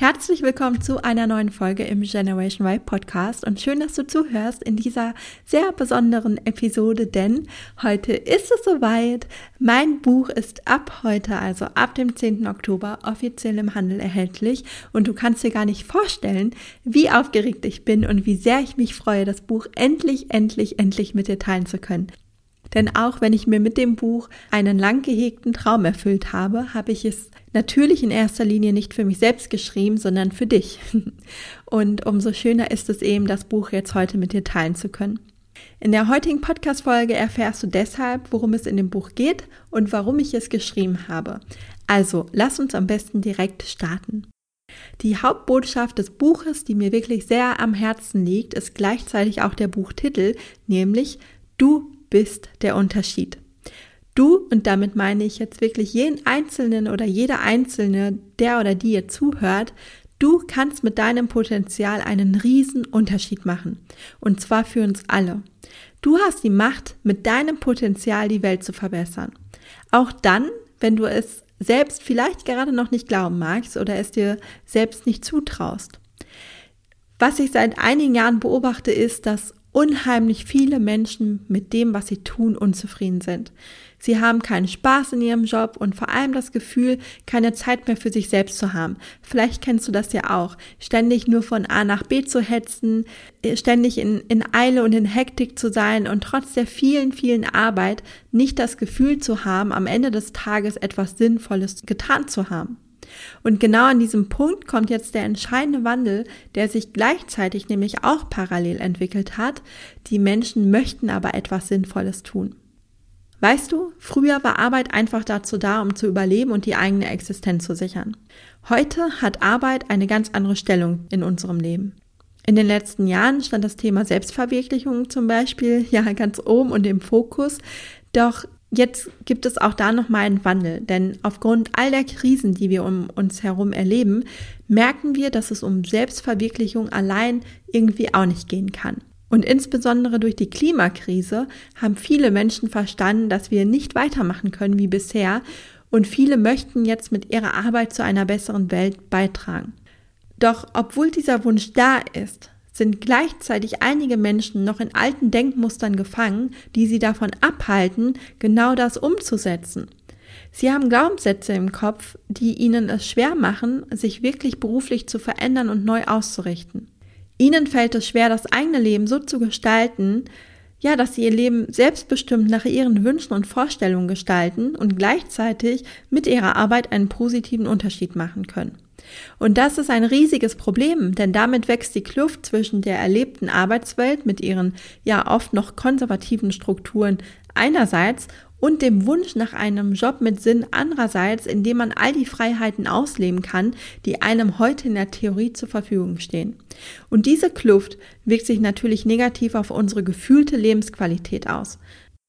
Herzlich willkommen zu einer neuen Folge im Generation Y Podcast und schön, dass du zuhörst in dieser sehr besonderen Episode, denn heute ist es soweit. Mein Buch ist ab heute, also ab dem 10. Oktober, offiziell im Handel erhältlich und du kannst dir gar nicht vorstellen, wie aufgeregt ich bin und wie sehr ich mich freue, das Buch endlich, endlich, endlich mit dir teilen zu können. Denn auch wenn ich mir mit dem Buch einen lang gehegten Traum erfüllt habe, habe ich es natürlich in erster Linie nicht für mich selbst geschrieben, sondern für dich. Und umso schöner ist es eben, das Buch jetzt heute mit dir teilen zu können. In der heutigen Podcast-Folge erfährst du deshalb, worum es in dem Buch geht und warum ich es geschrieben habe. Also, lass uns am besten direkt starten. Die Hauptbotschaft des Buches, die mir wirklich sehr am Herzen liegt, ist gleichzeitig auch der Buchtitel, nämlich Du bist der Unterschied. Du, und damit meine ich jetzt wirklich jeden Einzelnen oder jeder Einzelne, der oder die ihr zuhört, du kannst mit deinem Potenzial einen riesen Unterschied machen. Und zwar für uns alle. Du hast die Macht, mit deinem Potenzial die Welt zu verbessern. Auch dann, wenn du es selbst vielleicht gerade noch nicht glauben magst oder es dir selbst nicht zutraust. Was ich seit einigen Jahren beobachte, ist, dass unheimlich viele Menschen mit dem, was sie tun, unzufrieden sind. Sie haben keinen Spaß in ihrem Job und vor allem das Gefühl, keine Zeit mehr für sich selbst zu haben. Vielleicht kennst du das ja auch. Ständig nur von A nach B zu hetzen, äh, ständig in, in Eile und in Hektik zu sein und trotz der vielen, vielen Arbeit nicht das Gefühl zu haben, am Ende des Tages etwas Sinnvolles getan zu haben. Und genau an diesem Punkt kommt jetzt der entscheidende Wandel, der sich gleichzeitig nämlich auch parallel entwickelt hat. Die Menschen möchten aber etwas Sinnvolles tun. Weißt du, früher war Arbeit einfach dazu da, um zu überleben und die eigene Existenz zu sichern. Heute hat Arbeit eine ganz andere Stellung in unserem Leben. In den letzten Jahren stand das Thema Selbstverwirklichung zum Beispiel ja ganz oben und im Fokus. Doch Jetzt gibt es auch da nochmal einen Wandel, denn aufgrund all der Krisen, die wir um uns herum erleben, merken wir, dass es um Selbstverwirklichung allein irgendwie auch nicht gehen kann. Und insbesondere durch die Klimakrise haben viele Menschen verstanden, dass wir nicht weitermachen können wie bisher und viele möchten jetzt mit ihrer Arbeit zu einer besseren Welt beitragen. Doch obwohl dieser Wunsch da ist, sind gleichzeitig einige Menschen noch in alten Denkmustern gefangen, die sie davon abhalten, genau das umzusetzen. Sie haben Glaubenssätze im Kopf, die ihnen es schwer machen, sich wirklich beruflich zu verändern und neu auszurichten. Ihnen fällt es schwer, das eigene Leben so zu gestalten, ja, dass sie ihr Leben selbstbestimmt nach ihren Wünschen und Vorstellungen gestalten und gleichzeitig mit ihrer Arbeit einen positiven Unterschied machen können. Und das ist ein riesiges Problem, denn damit wächst die Kluft zwischen der erlebten Arbeitswelt mit ihren ja oft noch konservativen Strukturen einerseits und dem Wunsch nach einem Job mit Sinn andererseits, in dem man all die Freiheiten ausleben kann, die einem heute in der Theorie zur Verfügung stehen. Und diese Kluft wirkt sich natürlich negativ auf unsere gefühlte Lebensqualität aus.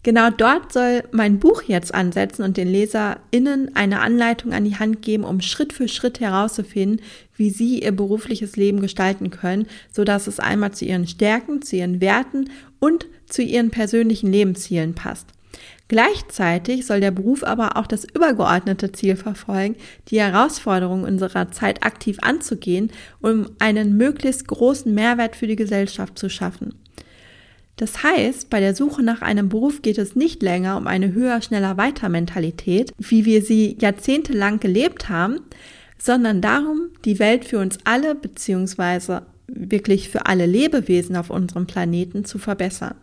Genau dort soll mein Buch jetzt ansetzen und den LeserInnen eine Anleitung an die Hand geben, um Schritt für Schritt herauszufinden, wie sie ihr berufliches Leben gestalten können, so dass es einmal zu ihren Stärken, zu ihren Werten und zu ihren persönlichen Lebenszielen passt. Gleichzeitig soll der Beruf aber auch das übergeordnete Ziel verfolgen, die Herausforderungen unserer Zeit aktiv anzugehen, um einen möglichst großen Mehrwert für die Gesellschaft zu schaffen. Das heißt, bei der Suche nach einem Beruf geht es nicht länger um eine höher, schneller, weiter Mentalität, wie wir sie jahrzehntelang gelebt haben, sondern darum, die Welt für uns alle beziehungsweise wirklich für alle Lebewesen auf unserem Planeten zu verbessern.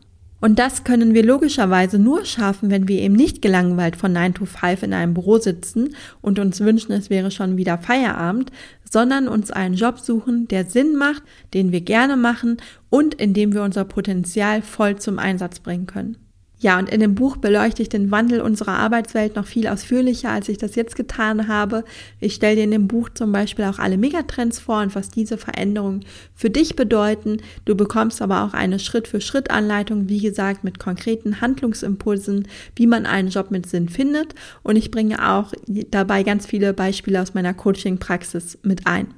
Und das können wir logischerweise nur schaffen, wenn wir eben nicht gelangweilt von 9 to 5 in einem Büro sitzen und uns wünschen, es wäre schon wieder Feierabend, sondern uns einen Job suchen, der Sinn macht, den wir gerne machen und in dem wir unser Potenzial voll zum Einsatz bringen können. Ja, und in dem Buch beleuchte ich den Wandel unserer Arbeitswelt noch viel ausführlicher, als ich das jetzt getan habe. Ich stelle dir in dem Buch zum Beispiel auch alle Megatrends vor und was diese Veränderungen für dich bedeuten. Du bekommst aber auch eine Schritt-für-Schritt-Anleitung, wie gesagt, mit konkreten Handlungsimpulsen, wie man einen Job mit Sinn findet. Und ich bringe auch dabei ganz viele Beispiele aus meiner Coaching-Praxis mit ein.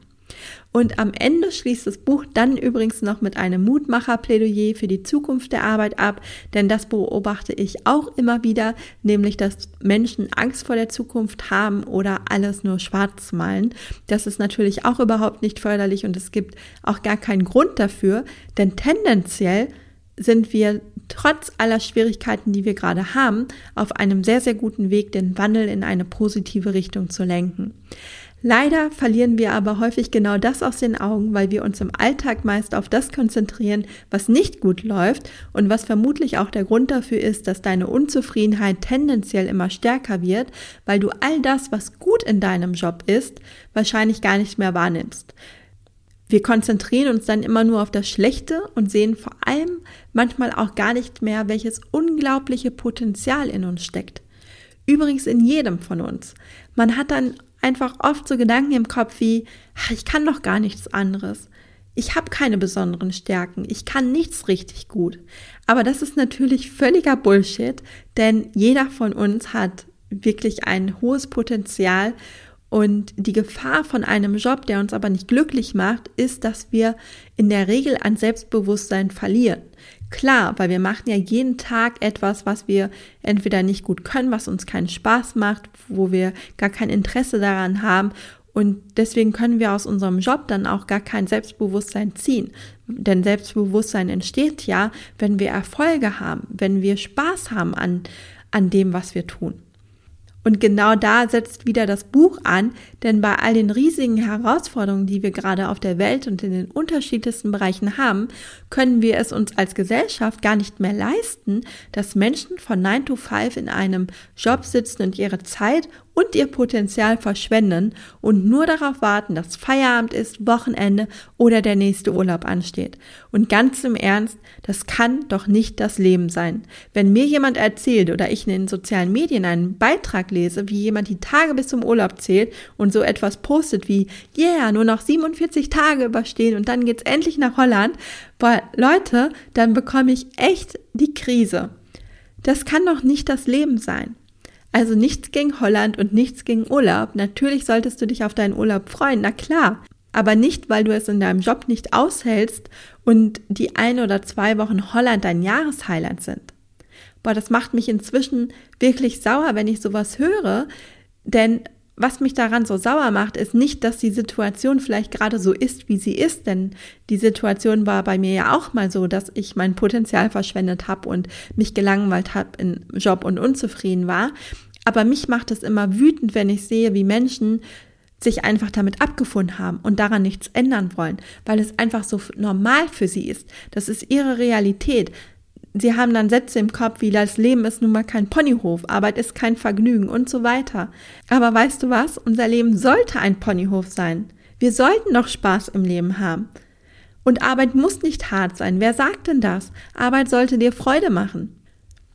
Und am Ende schließt das Buch dann übrigens noch mit einem Mutmacher-Plädoyer für die Zukunft der Arbeit ab, denn das beobachte ich auch immer wieder, nämlich dass Menschen Angst vor der Zukunft haben oder alles nur schwarz malen. Das ist natürlich auch überhaupt nicht förderlich und es gibt auch gar keinen Grund dafür, denn tendenziell sind wir trotz aller Schwierigkeiten, die wir gerade haben, auf einem sehr, sehr guten Weg, den Wandel in eine positive Richtung zu lenken. Leider verlieren wir aber häufig genau das aus den Augen, weil wir uns im Alltag meist auf das konzentrieren, was nicht gut läuft und was vermutlich auch der Grund dafür ist, dass deine Unzufriedenheit tendenziell immer stärker wird, weil du all das, was gut in deinem Job ist, wahrscheinlich gar nicht mehr wahrnimmst. Wir konzentrieren uns dann immer nur auf das Schlechte und sehen vor allem manchmal auch gar nicht mehr, welches unglaubliche Potenzial in uns steckt. Übrigens in jedem von uns. Man hat dann einfach oft so Gedanken im Kopf wie, ach, ich kann doch gar nichts anderes. Ich habe keine besonderen Stärken. Ich kann nichts richtig gut. Aber das ist natürlich völliger Bullshit, denn jeder von uns hat wirklich ein hohes Potenzial und die Gefahr von einem Job, der uns aber nicht glücklich macht, ist, dass wir in der Regel an Selbstbewusstsein verlieren. Klar, weil wir machen ja jeden Tag etwas, was wir entweder nicht gut können, was uns keinen Spaß macht, wo wir gar kein Interesse daran haben und deswegen können wir aus unserem Job dann auch gar kein Selbstbewusstsein ziehen. Denn Selbstbewusstsein entsteht ja, wenn wir Erfolge haben, wenn wir Spaß haben an, an dem, was wir tun. Und genau da setzt wieder das Buch an, denn bei all den riesigen Herausforderungen, die wir gerade auf der Welt und in den unterschiedlichsten Bereichen haben, können wir es uns als Gesellschaft gar nicht mehr leisten, dass Menschen von 9 to 5 in einem Job sitzen und ihre Zeit und ihr Potenzial verschwenden und nur darauf warten, dass Feierabend ist, Wochenende oder der nächste Urlaub ansteht. Und ganz im Ernst, das kann doch nicht das Leben sein. Wenn mir jemand erzählt oder ich in den sozialen Medien einen Beitrag lese, wie jemand die Tage bis zum Urlaub zählt und so etwas postet wie, yeah, nur noch 47 Tage überstehen und dann geht's endlich nach Holland, boah, Leute, dann bekomme ich echt die Krise. Das kann doch nicht das Leben sein. Also nichts gegen Holland und nichts gegen Urlaub. Natürlich solltest du dich auf deinen Urlaub freuen, na klar. Aber nicht, weil du es in deinem Job nicht aushältst und die ein oder zwei Wochen Holland dein Jahreshighlight sind. Boah, das macht mich inzwischen wirklich sauer, wenn ich sowas höre, denn was mich daran so sauer macht, ist nicht, dass die Situation vielleicht gerade so ist, wie sie ist, denn die Situation war bei mir ja auch mal so, dass ich mein Potenzial verschwendet habe und mich gelangweilt habe im Job und unzufrieden war. Aber mich macht es immer wütend, wenn ich sehe, wie Menschen sich einfach damit abgefunden haben und daran nichts ändern wollen, weil es einfach so normal für sie ist. Das ist ihre Realität sie haben dann Sätze im Kopf wie das Leben ist nun mal kein Ponyhof, Arbeit ist kein Vergnügen und so weiter. Aber weißt du was? Unser Leben sollte ein Ponyhof sein. Wir sollten doch Spaß im Leben haben. Und Arbeit muss nicht hart sein. Wer sagt denn das? Arbeit sollte dir Freude machen.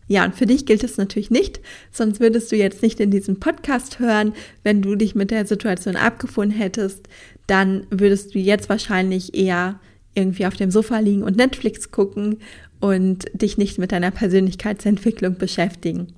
Ja, und für dich gilt es natürlich nicht, sonst würdest du jetzt nicht in diesem Podcast hören. Wenn du dich mit der Situation abgefunden hättest, dann würdest du jetzt wahrscheinlich eher irgendwie auf dem Sofa liegen und Netflix gucken und dich nicht mit deiner Persönlichkeitsentwicklung beschäftigen.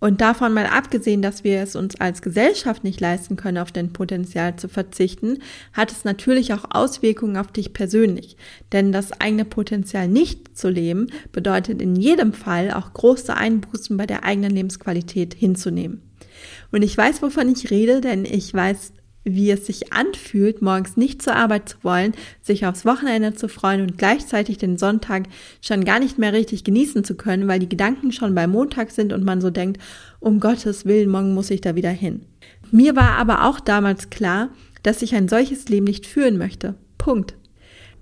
Und davon mal abgesehen, dass wir es uns als Gesellschaft nicht leisten können, auf dein Potenzial zu verzichten, hat es natürlich auch Auswirkungen auf dich persönlich. Denn das eigene Potenzial nicht zu leben, bedeutet in jedem Fall auch große Einbußen bei der eigenen Lebensqualität hinzunehmen. Und ich weiß, wovon ich rede, denn ich weiß wie es sich anfühlt, morgens nicht zur Arbeit zu wollen, sich aufs Wochenende zu freuen und gleichzeitig den Sonntag schon gar nicht mehr richtig genießen zu können, weil die Gedanken schon bei Montag sind und man so denkt, um Gottes Willen, morgen muss ich da wieder hin. Mir war aber auch damals klar, dass ich ein solches Leben nicht führen möchte. Punkt.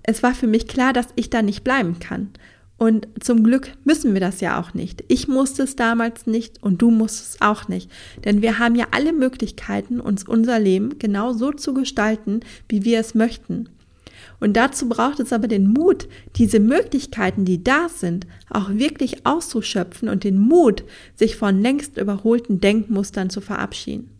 Es war für mich klar, dass ich da nicht bleiben kann. Und zum Glück müssen wir das ja auch nicht. Ich musste es damals nicht und du musst es auch nicht. Denn wir haben ja alle Möglichkeiten, uns unser Leben genau so zu gestalten, wie wir es möchten. Und dazu braucht es aber den Mut, diese Möglichkeiten, die da sind, auch wirklich auszuschöpfen und den Mut, sich von längst überholten Denkmustern zu verabschieden.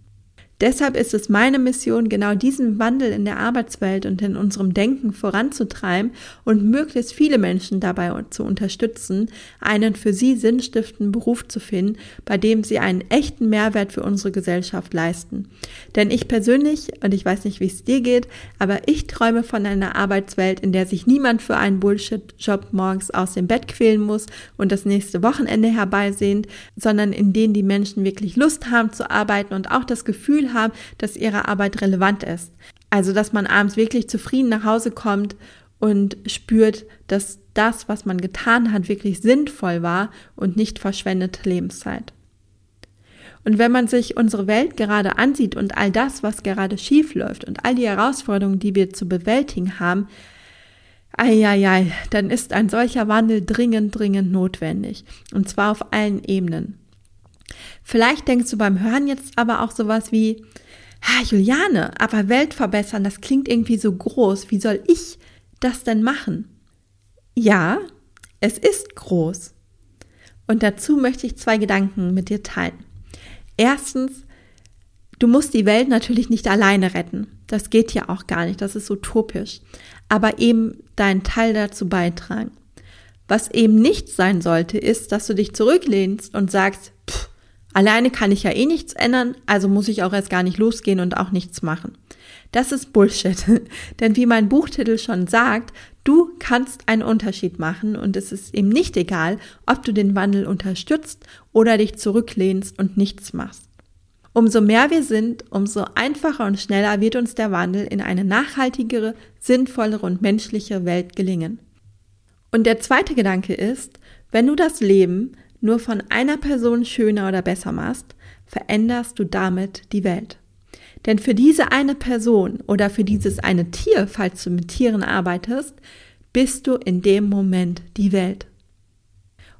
Deshalb ist es meine Mission, genau diesen Wandel in der Arbeitswelt und in unserem Denken voranzutreiben und möglichst viele Menschen dabei zu unterstützen, einen für sie sinnstiftenden Beruf zu finden, bei dem sie einen echten Mehrwert für unsere Gesellschaft leisten. Denn ich persönlich, und ich weiß nicht, wie es dir geht, aber ich träume von einer Arbeitswelt, in der sich niemand für einen Bullshit-Job morgens aus dem Bett quälen muss und das nächste Wochenende herbeisehnt, sondern in denen die Menschen wirklich Lust haben zu arbeiten und auch das Gefühl haben, dass ihre Arbeit relevant ist. Also, dass man abends wirklich zufrieden nach Hause kommt und spürt, dass das, was man getan hat, wirklich sinnvoll war und nicht verschwendete Lebenszeit. Und wenn man sich unsere Welt gerade ansieht und all das, was gerade schief läuft und all die Herausforderungen, die wir zu bewältigen haben, eieiei, dann ist ein solcher Wandel dringend, dringend notwendig. Und zwar auf allen Ebenen. Vielleicht denkst du beim Hören jetzt aber auch sowas wie, ha, Juliane, aber Welt verbessern, das klingt irgendwie so groß. Wie soll ich das denn machen? Ja, es ist groß. Und dazu möchte ich zwei Gedanken mit dir teilen. Erstens, du musst die Welt natürlich nicht alleine retten. Das geht ja auch gar nicht, das ist utopisch. Aber eben deinen Teil dazu beitragen. Was eben nicht sein sollte, ist, dass du dich zurücklehnst und sagst, pff, Alleine kann ich ja eh nichts ändern, also muss ich auch erst gar nicht losgehen und auch nichts machen. Das ist Bullshit. Denn wie mein Buchtitel schon sagt, du kannst einen Unterschied machen und es ist eben nicht egal, ob du den Wandel unterstützt oder dich zurücklehnst und nichts machst. Umso mehr wir sind, umso einfacher und schneller wird uns der Wandel in eine nachhaltigere, sinnvollere und menschliche Welt gelingen. Und der zweite Gedanke ist, wenn du das Leben nur von einer Person schöner oder besser machst, veränderst du damit die Welt. Denn für diese eine Person oder für dieses eine Tier, falls du mit Tieren arbeitest, bist du in dem Moment die Welt.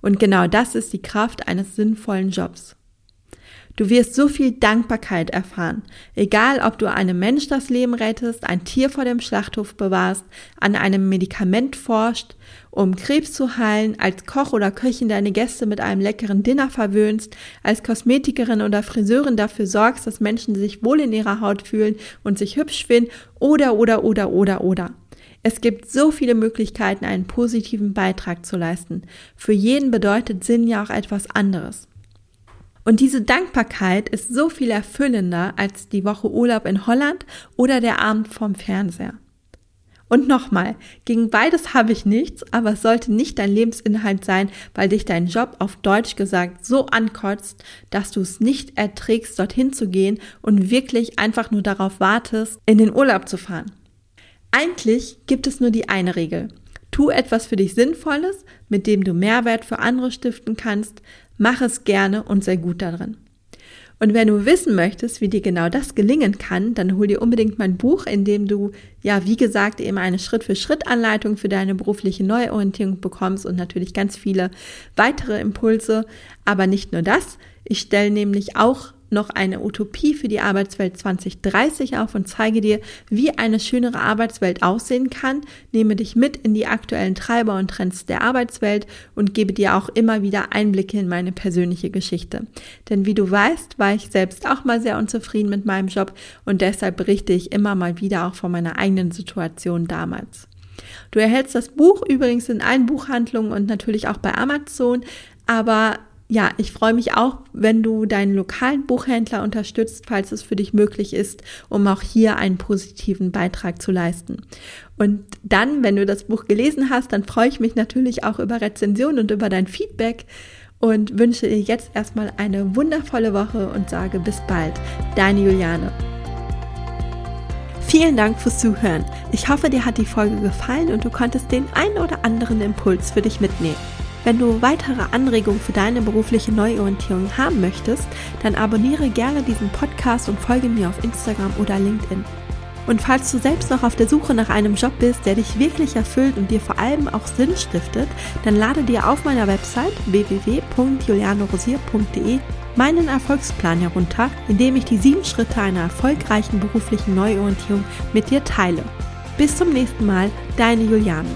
Und genau das ist die Kraft eines sinnvollen Jobs. Du wirst so viel Dankbarkeit erfahren, egal ob du einem Mensch das Leben rettest, ein Tier vor dem Schlachthof bewahrst, an einem Medikament forscht, um Krebs zu heilen, als Koch oder Köchin deine Gäste mit einem leckeren Dinner verwöhnst, als Kosmetikerin oder Friseurin dafür sorgst, dass Menschen sich wohl in ihrer Haut fühlen und sich hübsch finden, oder, oder, oder, oder, oder. Es gibt so viele Möglichkeiten, einen positiven Beitrag zu leisten. Für jeden bedeutet Sinn ja auch etwas anderes. Und diese Dankbarkeit ist so viel erfüllender als die Woche Urlaub in Holland oder der Abend vom Fernseher. Und nochmal, gegen beides habe ich nichts, aber es sollte nicht dein Lebensinhalt sein, weil dich dein Job auf Deutsch gesagt so ankotzt, dass du es nicht erträgst, dorthin zu gehen und wirklich einfach nur darauf wartest, in den Urlaub zu fahren. Eigentlich gibt es nur die eine Regel. Tu etwas für dich Sinnvolles, mit dem du Mehrwert für andere stiften kannst, Mach es gerne und sei gut darin. Und wenn du wissen möchtest, wie dir genau das gelingen kann, dann hol dir unbedingt mein Buch, in dem du, ja, wie gesagt, eben eine Schritt-für-Schritt-Anleitung für deine berufliche Neuorientierung bekommst und natürlich ganz viele weitere Impulse. Aber nicht nur das. Ich stelle nämlich auch noch eine Utopie für die Arbeitswelt 2030 auf und zeige dir, wie eine schönere Arbeitswelt aussehen kann, nehme dich mit in die aktuellen Treiber und Trends der Arbeitswelt und gebe dir auch immer wieder Einblicke in meine persönliche Geschichte. Denn wie du weißt, war ich selbst auch mal sehr unzufrieden mit meinem Job und deshalb berichte ich immer mal wieder auch von meiner eigenen Situation damals. Du erhältst das Buch übrigens in allen Buchhandlungen und natürlich auch bei Amazon, aber ja, ich freue mich auch, wenn du deinen lokalen Buchhändler unterstützt, falls es für dich möglich ist, um auch hier einen positiven Beitrag zu leisten. Und dann, wenn du das Buch gelesen hast, dann freue ich mich natürlich auch über Rezensionen und über dein Feedback und wünsche dir jetzt erstmal eine wundervolle Woche und sage bis bald. Deine Juliane. Vielen Dank fürs Zuhören. Ich hoffe, dir hat die Folge gefallen und du konntest den einen oder anderen Impuls für dich mitnehmen. Wenn du weitere Anregungen für deine berufliche Neuorientierung haben möchtest, dann abonniere gerne diesen Podcast und folge mir auf Instagram oder LinkedIn. Und falls du selbst noch auf der Suche nach einem Job bist, der dich wirklich erfüllt und dir vor allem auch Sinn stiftet, dann lade dir auf meiner Website www.julianorosier.de meinen Erfolgsplan herunter, in dem ich die sieben Schritte einer erfolgreichen beruflichen Neuorientierung mit dir teile. Bis zum nächsten Mal, deine Juliane.